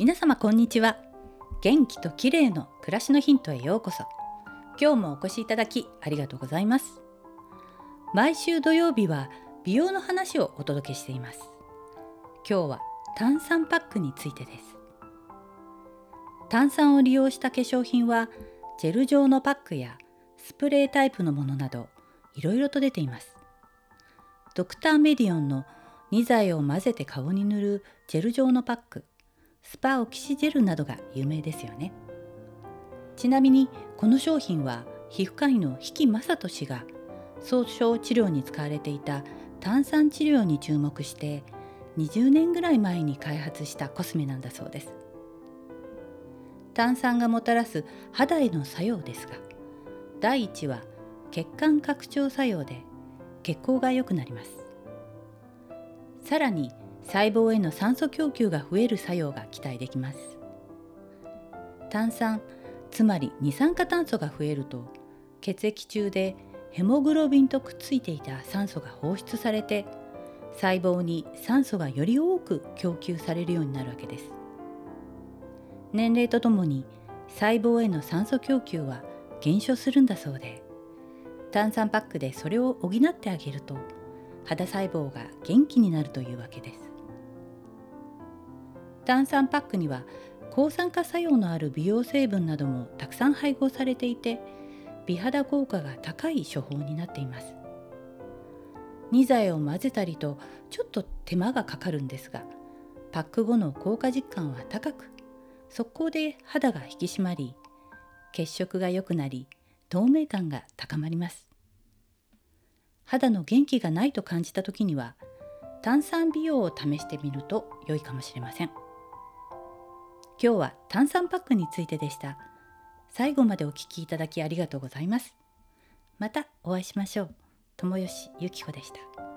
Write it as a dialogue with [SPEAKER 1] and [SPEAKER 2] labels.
[SPEAKER 1] 皆様こんにちは。元気と綺麗の暮らしのヒントへようこそ。今日もお越しいただきありがとうございます。毎週土曜日は美容の話をお届けしています。今日は炭酸パックについてです。炭酸を利用した化粧品はジェル状のパックやスプレータイプのものなどいろいろと出ています。ドクターメディオンの2剤を混ぜて顔に塗るジェル状のパック。スパオキシジェルなどが有名ですよね。ちなみにこの商品は皮膚科医の比木正人氏が総症治療に使われていた炭酸治療に注目して20年ぐらい前に開発したコスメなんだそうです。炭酸がもたらす肌への作用ですが第一は血管拡張作用で血行が良くなります。さらに細胞への酸素供給が増える作用が期待できます。炭酸つまり二酸化炭素が増えると血液中でヘモグロビンとくっついていた酸素が放出されて細胞に酸素がより多く供給されるようになるわけです。年齢とともに細胞への酸素供給は減少するんだそうで炭酸パックでそれを補ってあげると肌細胞が元気になるというわけです。炭酸パックには抗酸化作用のある美容成分などもたくさん配合されていて美肌効果が高い処方になっています。2剤を混ぜたりとちょっと手間がかかるんですがパック後の効果実感は高く速攻で肌が引き締まり血色が良くなり透明感が高まります。肌の元気がないと感じた時には炭酸美容を試してみると良いかもしれません。今日は炭酸パックについてでした。最後までお聞きいただきありがとうございます。またお会いしましょう。友吉ゆき子でした。